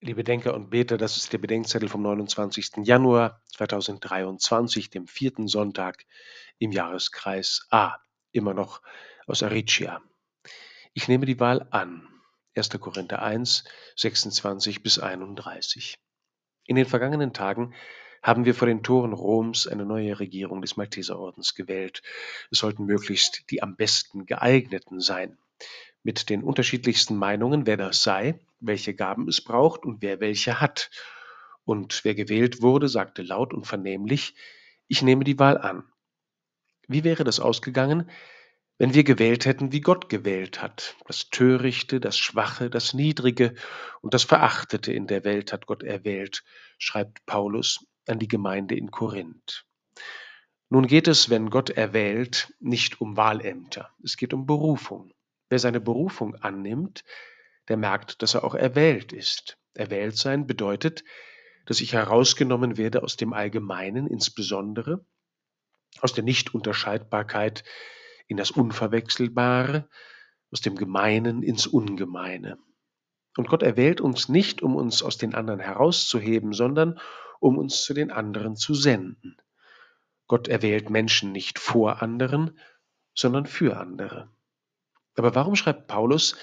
Liebe Denker und Beter, das ist der Bedenkzettel vom 29. Januar 2023, dem vierten Sonntag im Jahreskreis A, immer noch aus Aricia. Ich nehme die Wahl an. 1. Korinther 1, 26 bis 31. In den vergangenen Tagen haben wir vor den Toren Roms eine neue Regierung des Malteserordens gewählt. Es sollten möglichst die am besten geeigneten sein mit den unterschiedlichsten Meinungen, wer das sei, welche Gaben es braucht und wer welche hat. Und wer gewählt wurde, sagte laut und vernehmlich, ich nehme die Wahl an. Wie wäre das ausgegangen, wenn wir gewählt hätten, wie Gott gewählt hat? Das Törichte, das Schwache, das Niedrige und das Verachtete in der Welt hat Gott erwählt, schreibt Paulus an die Gemeinde in Korinth. Nun geht es, wenn Gott erwählt, nicht um Wahlämter, es geht um Berufung. Wer seine Berufung annimmt, der merkt, dass er auch erwählt ist. Erwählt sein bedeutet, dass ich herausgenommen werde aus dem Allgemeinen, insbesondere aus der Nichtunterscheidbarkeit in das Unverwechselbare, aus dem Gemeinen ins Ungemeine. Und Gott erwählt uns nicht, um uns aus den anderen herauszuheben, sondern um uns zu den anderen zu senden. Gott erwählt Menschen nicht vor anderen, sondern für andere. Aber warum schreibt Paulus,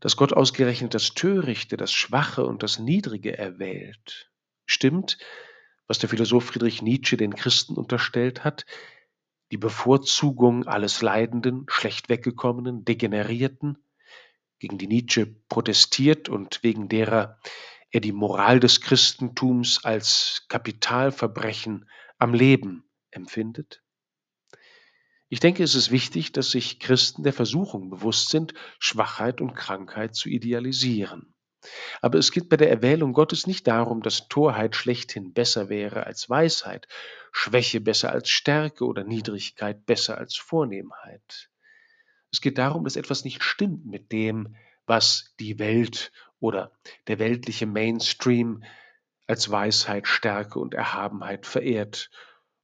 dass Gott ausgerechnet das Törichte, das Schwache und das Niedrige erwählt? Stimmt, was der Philosoph Friedrich Nietzsche den Christen unterstellt hat, die Bevorzugung alles Leidenden, schlecht weggekommenen, Degenerierten, gegen die Nietzsche protestiert und wegen derer er die Moral des Christentums als Kapitalverbrechen am Leben empfindet? Ich denke, es ist wichtig, dass sich Christen der Versuchung bewusst sind, Schwachheit und Krankheit zu idealisieren. Aber es geht bei der Erwählung Gottes nicht darum, dass Torheit schlechthin besser wäre als Weisheit, Schwäche besser als Stärke oder Niedrigkeit besser als Vornehmheit. Es geht darum, dass etwas nicht stimmt mit dem, was die Welt oder der weltliche Mainstream als Weisheit, Stärke und Erhabenheit verehrt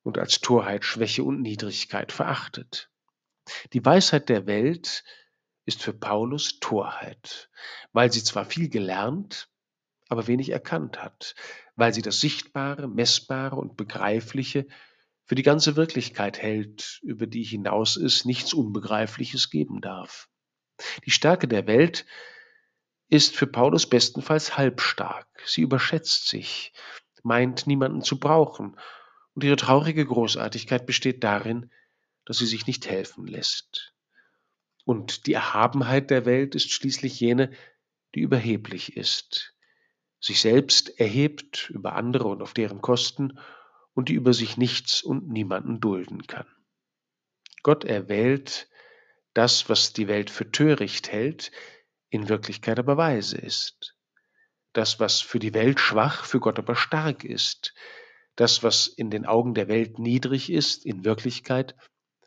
und als Torheit, Schwäche und Niedrigkeit verachtet. Die Weisheit der Welt ist für Paulus Torheit, weil sie zwar viel gelernt, aber wenig erkannt hat, weil sie das Sichtbare, Messbare und Begreifliche für die ganze Wirklichkeit hält, über die hinaus es nichts Unbegreifliches geben darf. Die Stärke der Welt ist für Paulus bestenfalls halbstark. Sie überschätzt sich, meint niemanden zu brauchen und ihre traurige Großartigkeit besteht darin, dass sie sich nicht helfen lässt. Und die Erhabenheit der Welt ist schließlich jene, die überheblich ist, sich selbst erhebt über andere und auf deren Kosten und die über sich nichts und niemanden dulden kann. Gott erwählt das, was die Welt für töricht hält, in Wirklichkeit aber weise ist. Das, was für die Welt schwach, für Gott aber stark ist das, was in den Augen der Welt niedrig ist, in Wirklichkeit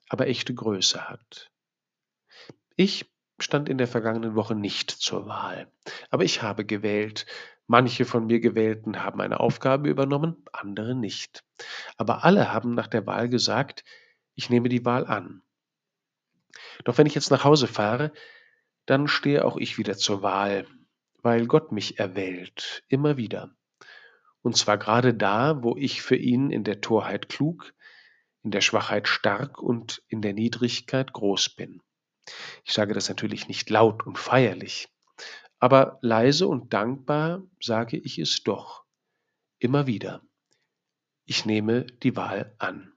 aber echte Größe hat. Ich stand in der vergangenen Woche nicht zur Wahl, aber ich habe gewählt. Manche von mir Gewählten haben eine Aufgabe übernommen, andere nicht. Aber alle haben nach der Wahl gesagt, ich nehme die Wahl an. Doch wenn ich jetzt nach Hause fahre, dann stehe auch ich wieder zur Wahl, weil Gott mich erwählt, immer wieder. Und zwar gerade da, wo ich für ihn in der Torheit klug, in der Schwachheit stark und in der Niedrigkeit groß bin. Ich sage das natürlich nicht laut und feierlich, aber leise und dankbar sage ich es doch, immer wieder. Ich nehme die Wahl an.